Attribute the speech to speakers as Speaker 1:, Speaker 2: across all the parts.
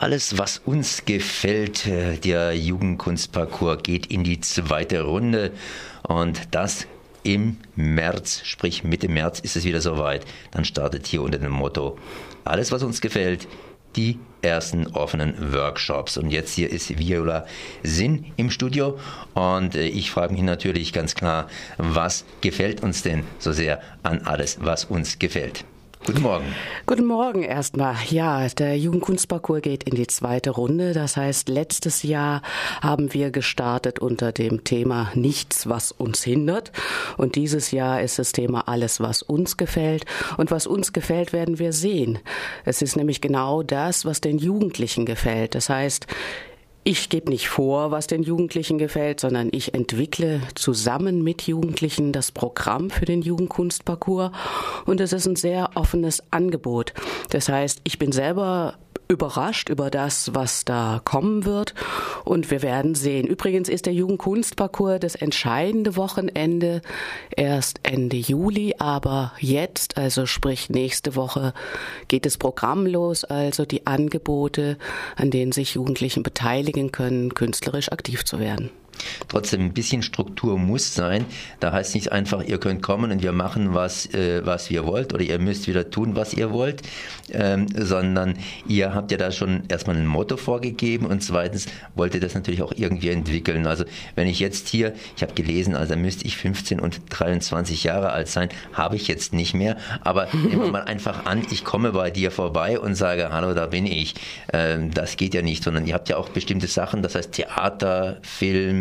Speaker 1: Alles, was uns gefällt, äh, der Jugendkunstparcours geht in die zweite Runde und das im März, sprich Mitte März ist es wieder soweit. Dann startet hier unter dem Motto Alles, was uns gefällt, die ersten offenen Workshops. Und jetzt hier ist Viola Sinn im Studio und äh, ich frage mich natürlich ganz klar, was gefällt uns denn so sehr an alles, was uns gefällt? Guten Morgen.
Speaker 2: Guten Morgen erstmal. Ja, der Jugendkunstparcours geht in die zweite Runde. Das heißt, letztes Jahr haben wir gestartet unter dem Thema Nichts, was uns hindert. Und dieses Jahr ist das Thema Alles, was uns gefällt. Und was uns gefällt, werden wir sehen. Es ist nämlich genau das, was den Jugendlichen gefällt. Das heißt, ich gebe nicht vor, was den Jugendlichen gefällt, sondern ich entwickle zusammen mit Jugendlichen das Programm für den Jugendkunstparcours und es ist ein sehr offenes Angebot. Das heißt, ich bin selber überrascht über das, was da kommen wird. Und wir werden sehen. Übrigens ist der Jugendkunstparcours das entscheidende Wochenende erst Ende Juli, aber jetzt, also sprich nächste Woche, geht das Programm los, also die Angebote, an denen sich Jugendlichen beteiligen können, künstlerisch aktiv zu werden.
Speaker 1: Trotzdem ein bisschen Struktur muss sein. Da heißt nicht einfach, ihr könnt kommen und wir machen was, äh, was ihr wollt oder ihr müsst wieder tun, was ihr wollt, ähm, sondern ihr habt ja da schon erstmal ein Motto vorgegeben und zweitens wollt ihr das natürlich auch irgendwie entwickeln. Also wenn ich jetzt hier, ich habe gelesen, also müsste ich 15 und 23 Jahre alt sein, habe ich jetzt nicht mehr, aber nehmen wir mal einfach an, ich komme bei dir vorbei und sage, hallo, da bin ich. Ähm, das geht ja nicht, sondern ihr habt ja auch bestimmte Sachen, das heißt Theater, Film,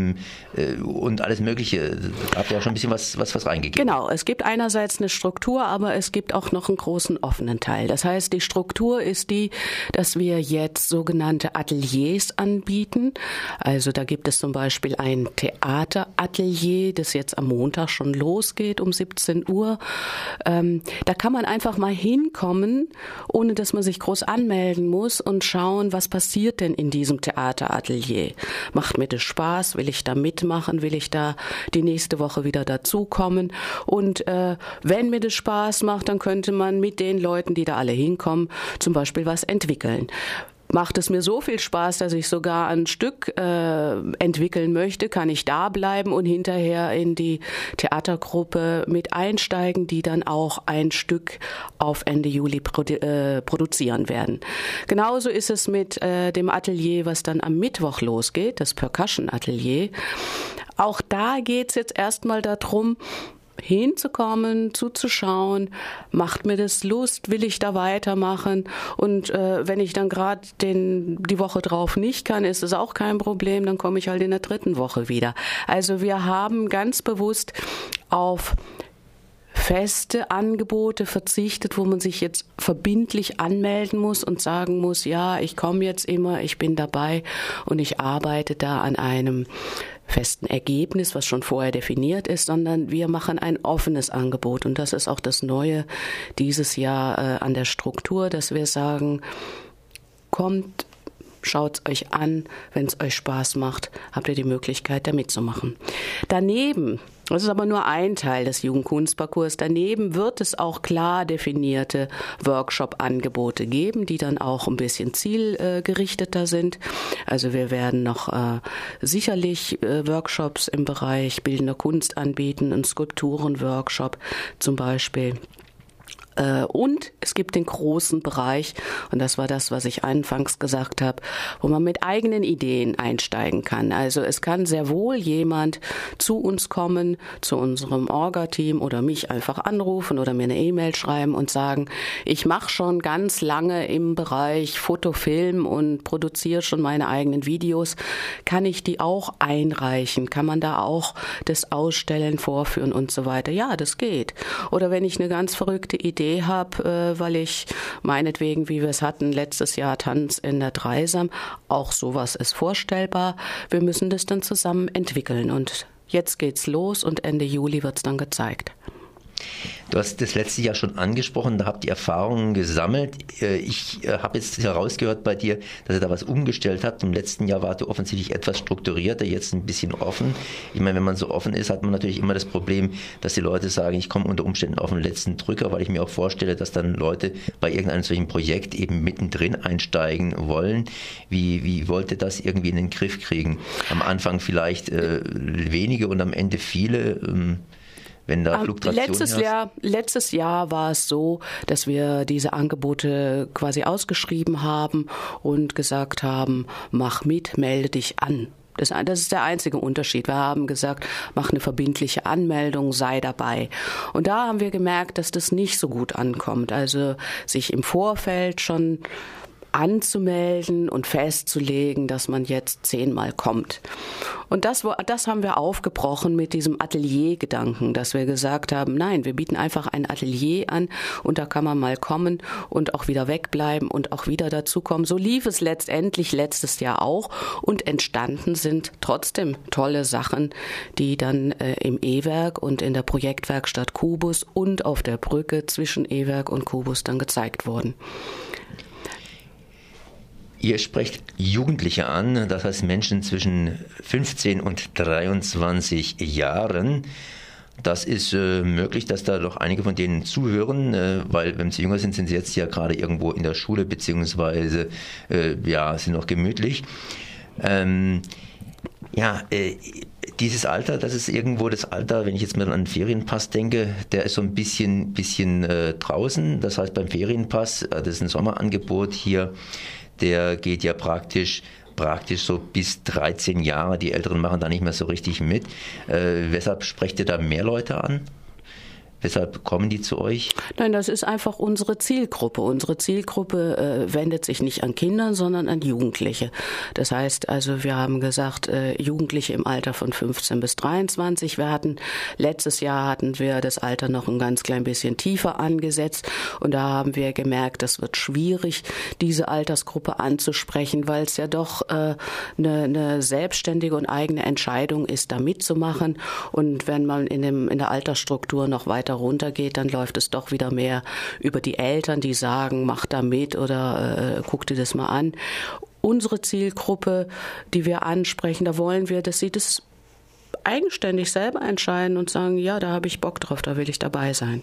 Speaker 1: äh, und alles Mögliche. Da habt ihr ja schon ein bisschen was, was, was reingegeben.
Speaker 2: Genau, es gibt einerseits eine Struktur, aber es gibt auch noch einen großen offenen Teil. Das heißt, die Struktur ist die, dass wir jetzt sogenannte Ateliers anbieten. Also da gibt es zum Beispiel ein Theateratelier, das jetzt am Montag schon losgeht um 17 Uhr. Ähm, da kann man einfach mal hinkommen, ohne dass man sich groß anmelden muss und schauen, was passiert denn in diesem Theateratelier. Macht mir das Spaß? Will ich ich da mitmachen? Will ich da die nächste Woche wieder dazukommen? Und äh, wenn mir das Spaß macht, dann könnte man mit den Leuten, die da alle hinkommen, zum Beispiel was entwickeln macht es mir so viel Spaß, dass ich sogar ein Stück äh, entwickeln möchte, kann ich da bleiben und hinterher in die Theatergruppe mit einsteigen, die dann auch ein Stück auf Ende Juli produ äh, produzieren werden. Genauso ist es mit äh, dem Atelier, was dann am Mittwoch losgeht, das Percussion Atelier. Auch da geht es jetzt erstmal darum, hinzukommen, zuzuschauen, macht mir das Lust, will ich da weitermachen und äh, wenn ich dann gerade die Woche drauf nicht kann, ist es auch kein Problem, dann komme ich halt in der dritten Woche wieder. Also wir haben ganz bewusst auf feste Angebote verzichtet, wo man sich jetzt verbindlich anmelden muss und sagen muss, ja, ich komme jetzt immer, ich bin dabei und ich arbeite da an einem festen Ergebnis, was schon vorher definiert ist, sondern wir machen ein offenes Angebot. Und das ist auch das Neue dieses Jahr äh, an der Struktur, dass wir sagen, kommt, schaut es euch an, wenn es euch Spaß macht, habt ihr die Möglichkeit, da mitzumachen. Daneben das ist aber nur ein Teil des Jugendkunstparcours. Daneben wird es auch klar definierte Workshop-Angebote geben, die dann auch ein bisschen zielgerichteter sind. Also wir werden noch äh, sicherlich äh, Workshops im Bereich bildender Kunst anbieten, einen Skulpturen-Workshop zum Beispiel. Äh, und es gibt den großen Bereich, und das war das, was ich anfangs gesagt habe, wo man mit eigenen Ideen einsteigen kann. Also es kann sehr wohl jemand zu uns kommen, zu unserem Orga-Team oder mich einfach anrufen oder mir eine E-Mail schreiben und sagen, ich mache schon ganz lange im Bereich Fotofilm und produziere schon meine eigenen Videos. Kann ich die auch einreichen? Kann man da auch das Ausstellen vorführen und so weiter? Ja, das geht. Oder wenn ich eine ganz verrückte Idee Idee habe, äh, weil ich meinetwegen, wie wir es hatten, letztes Jahr Tanz in der Dreisam, auch sowas ist vorstellbar. Wir müssen das dann zusammen entwickeln und jetzt geht's los und Ende Juli wird's dann gezeigt.
Speaker 1: Du hast das letzte Jahr schon angesprochen, da habt ihr Erfahrungen gesammelt. Äh, ich äh, habe jetzt herausgehört bei dir, dass ihr da was umgestellt habt. Im letzten Jahr wart ihr offensichtlich etwas strukturierter, jetzt ein bisschen offen. Ich meine, wenn man so offen ist, hat man natürlich immer das Problem, dass die Leute sagen, ich komme unter Umständen auf den letzten Drücker, weil ich mir auch vorstelle, dass dann Leute bei irgendeinem solchen Projekt eben mittendrin einsteigen wollen. Wie, wie wollt ihr das irgendwie in den Griff kriegen? Am Anfang vielleicht äh, wenige und am Ende viele. Ähm, wenn da Fluktuation
Speaker 2: letztes herrscht? Jahr, letztes Jahr war es so, dass wir diese Angebote quasi ausgeschrieben haben und gesagt haben, mach mit, melde dich an. Das, das, ist der einzige Unterschied. Wir haben gesagt, mach eine verbindliche Anmeldung, sei dabei. Und da haben wir gemerkt, dass das nicht so gut ankommt. Also sich im Vorfeld schon anzumelden und festzulegen, dass man jetzt zehnmal kommt. Und das, das haben wir aufgebrochen mit diesem Ateliergedanken, dass wir gesagt haben, nein, wir bieten einfach ein Atelier an und da kann man mal kommen und auch wieder wegbleiben und auch wieder dazukommen. So lief es letztendlich letztes Jahr auch und entstanden sind trotzdem tolle Sachen, die dann äh, im E-Werk und in der Projektwerkstatt Kubus und auf der Brücke zwischen E-Werk und Kubus dann gezeigt wurden.
Speaker 1: Ihr sprecht Jugendliche an, das heißt Menschen zwischen 15 und 23 Jahren. Das ist äh, möglich, dass da doch einige von denen zuhören, äh, weil wenn sie jünger sind, sind sie jetzt ja gerade irgendwo in der Schule beziehungsweise äh, ja sind noch gemütlich. Ähm, ja, äh, dieses Alter, das ist irgendwo das Alter, wenn ich jetzt mal an den Ferienpass denke, der ist so ein bisschen, bisschen äh, draußen. Das heißt beim Ferienpass, äh, das ist ein Sommerangebot hier der geht ja praktisch praktisch so bis 13 Jahre. Die Älteren machen da nicht mehr so richtig mit. Äh, weshalb sprecht ihr da mehr Leute an? Weshalb kommen die zu euch?
Speaker 2: Nein, das ist einfach unsere Zielgruppe. Unsere Zielgruppe äh, wendet sich nicht an Kinder, sondern an Jugendliche. Das heißt also, wir haben gesagt, äh, Jugendliche im Alter von 15 bis 23. Wir hatten letztes Jahr hatten wir das Alter noch ein ganz klein bisschen tiefer angesetzt und da haben wir gemerkt, das wird schwierig, diese Altersgruppe anzusprechen, weil es ja doch äh, eine, eine selbstständige und eigene Entscheidung ist, da mitzumachen. Und wenn man in, dem, in der Altersstruktur noch weiter weiter runtergeht, dann läuft es doch wieder mehr über die Eltern, die sagen, mach da mit oder äh, guck dir das mal an. Unsere Zielgruppe, die wir ansprechen, da wollen wir, dass sie das eigenständig selber entscheiden und sagen, ja, da habe ich Bock drauf, da will ich dabei sein.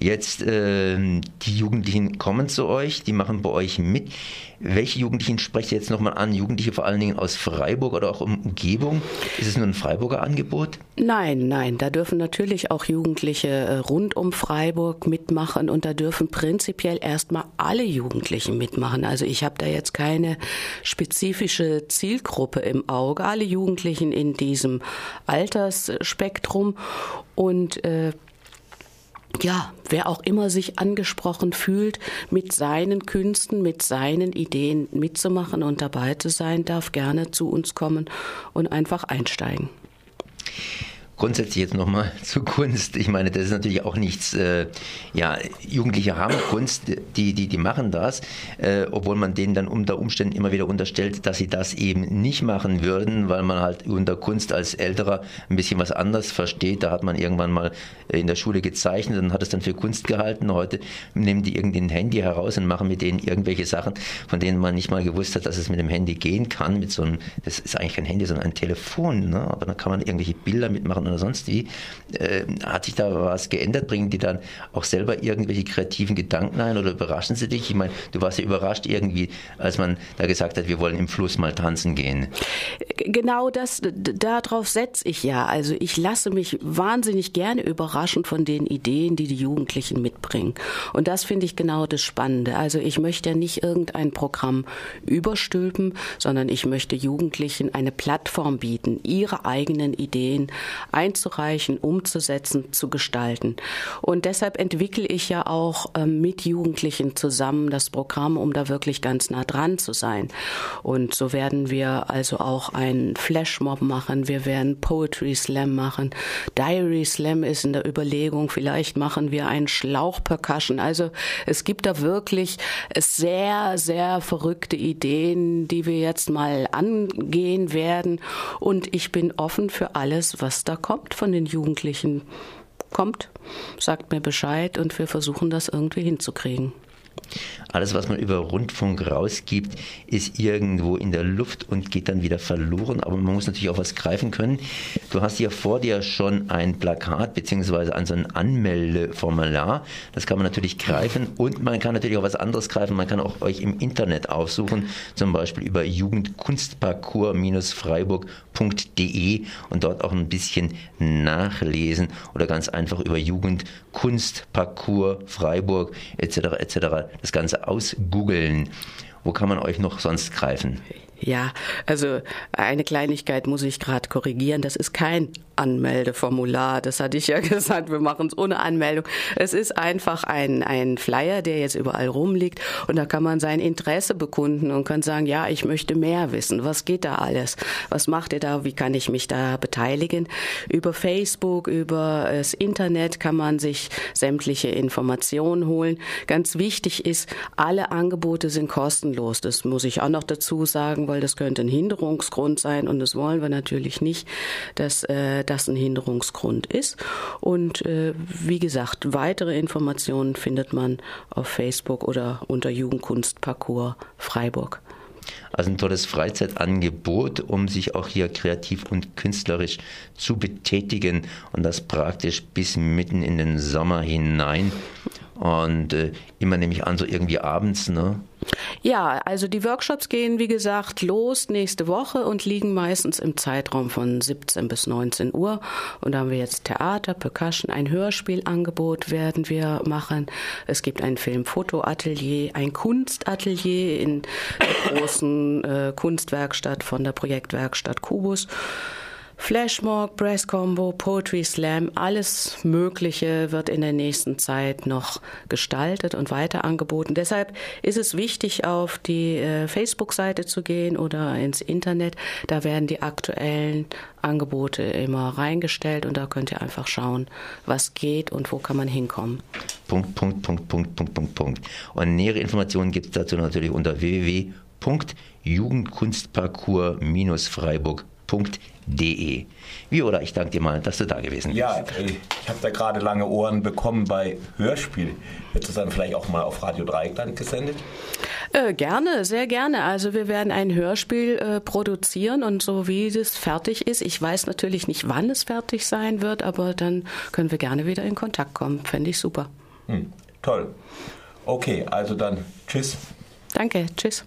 Speaker 1: Jetzt, äh, die Jugendlichen kommen zu euch, die machen bei euch mit. Welche Jugendlichen sprecht ihr jetzt nochmal an? Jugendliche vor allen Dingen aus Freiburg oder auch um Umgebung? Ist es nur ein Freiburger Angebot?
Speaker 2: Nein, nein. Da dürfen natürlich auch Jugendliche äh, rund um Freiburg mitmachen und da dürfen prinzipiell erstmal alle Jugendlichen mitmachen. Also ich habe da jetzt keine spezifische Zielgruppe im Auge. Alle Jugendlichen in diesem Altersspektrum und äh, ja, wer auch immer sich angesprochen fühlt, mit seinen Künsten, mit seinen Ideen mitzumachen und dabei zu sein, darf gerne zu uns kommen und einfach einsteigen
Speaker 1: grundsätzlich jetzt nochmal zu Kunst. Ich meine, das ist natürlich auch nichts, äh, ja, Jugendliche haben Kunst, die, die, die machen das, äh, obwohl man denen dann unter Umständen immer wieder unterstellt, dass sie das eben nicht machen würden, weil man halt unter Kunst als Älterer ein bisschen was anders versteht. Da hat man irgendwann mal in der Schule gezeichnet und hat es dann für Kunst gehalten. Heute nehmen die irgendwie ein Handy heraus und machen mit denen irgendwelche Sachen, von denen man nicht mal gewusst hat, dass es mit dem Handy gehen kann. Mit so einem, das ist eigentlich kein Handy, sondern ein Telefon, ne? aber da kann man irgendwelche Bilder mitmachen oder sonst wie. Äh, hat sich da was geändert? Bringen die dann auch selber irgendwelche kreativen Gedanken ein oder überraschen sie dich? Ich meine, du warst ja überrascht irgendwie, als man da gesagt hat, wir wollen im Fluss mal tanzen gehen.
Speaker 2: Genau das, darauf setze ich ja. Also ich lasse mich wahnsinnig gerne überraschen von den Ideen, die die Jugendlichen mitbringen. Und das finde ich genau das Spannende. Also ich möchte ja nicht irgendein Programm überstülpen, sondern ich möchte Jugendlichen eine Plattform bieten, ihre eigenen Ideen einzureichen, umzusetzen, zu gestalten. Und deshalb entwickle ich ja auch ähm, mit Jugendlichen zusammen das Programm, um da wirklich ganz nah dran zu sein. Und so werden wir also auch einen Flashmob machen, wir werden Poetry Slam machen. Diary Slam ist in der Überlegung, vielleicht machen wir einen Schlauchpercussion. Also es gibt da wirklich sehr, sehr verrückte Ideen, die wir jetzt mal angehen werden. Und ich bin offen für alles, was da kommt von den Jugendlichen. kommt, sagt mir Bescheid und wir versuchen das irgendwie hinzukriegen.
Speaker 1: Alles, was man über Rundfunk rausgibt, ist irgendwo in der Luft und geht dann wieder verloren. Aber man muss natürlich auch was greifen können. Du hast ja vor dir schon ein Plakat beziehungsweise an so ein Anmeldeformular. Das kann man natürlich greifen und man kann natürlich auch was anderes greifen. Man kann auch euch im Internet aufsuchen, zum Beispiel über jugendkunstparcours-freiburg.de und dort auch ein bisschen nachlesen oder ganz einfach über Jugendkunstparcours Freiburg etc. etc. das Ganze ausgoogeln. Wo kann man euch noch sonst greifen?
Speaker 2: Ja, also eine Kleinigkeit muss ich gerade korrigieren. Das ist kein Anmeldeformular. Das hatte ich ja gesagt. Wir machen es ohne Anmeldung. Es ist einfach ein, ein Flyer, der jetzt überall rumliegt. Und da kann man sein Interesse bekunden und kann sagen, ja, ich möchte mehr wissen. Was geht da alles? Was macht ihr da? Wie kann ich mich da beteiligen? Über Facebook, über das Internet kann man sich sämtliche Informationen holen. Ganz wichtig ist, alle Angebote sind kostenlos. Das muss ich auch noch dazu sagen, weil das könnte ein Hinderungsgrund sein und das wollen wir natürlich nicht, dass äh, das ein Hinderungsgrund ist. Und äh, wie gesagt, weitere Informationen findet man auf Facebook oder unter Jugendkunstparcours Freiburg.
Speaker 1: Also ein tolles Freizeitangebot, um sich auch hier kreativ und künstlerisch zu betätigen und das praktisch bis mitten in den Sommer hinein. Und äh, immer nehme ich an, so irgendwie abends, ne?
Speaker 2: Ja, also die Workshops gehen, wie gesagt, los nächste Woche und liegen meistens im Zeitraum von 17 bis 19 Uhr. Und da haben wir jetzt Theater, Percussion, ein Hörspielangebot werden wir machen. Es gibt ein Film-Foto-Atelier, ein Kunstatelier in der großen äh, Kunstwerkstatt von der Projektwerkstatt Kubus. Flashmob, Brass Combo, Poetry Slam, alles Mögliche wird in der nächsten Zeit noch gestaltet und weiter angeboten. Deshalb ist es wichtig, auf die äh, Facebook-Seite zu gehen oder ins Internet. Da werden die aktuellen Angebote immer reingestellt und da könnt ihr einfach schauen, was geht und wo kann man hinkommen.
Speaker 1: Punkt, Punkt, Punkt, Punkt, Punkt, Punkt, Punkt. Und nähere Informationen gibt es dazu natürlich unter www.jugendkunstparcours-freiburg.de www.hörspiel.de. Viola, ich danke dir mal, dass du da gewesen bist.
Speaker 3: Ja, ich habe da gerade lange Ohren bekommen bei Hörspiel. Wird das dann vielleicht auch mal auf Radio Dreieckland gesendet?
Speaker 2: Äh, gerne, sehr gerne. Also wir werden ein Hörspiel äh, produzieren und so wie das fertig ist, ich weiß natürlich nicht, wann es fertig sein wird, aber dann können wir gerne wieder in Kontakt kommen. Fände ich super.
Speaker 3: Hm, toll. Okay, also dann tschüss.
Speaker 2: Danke, tschüss.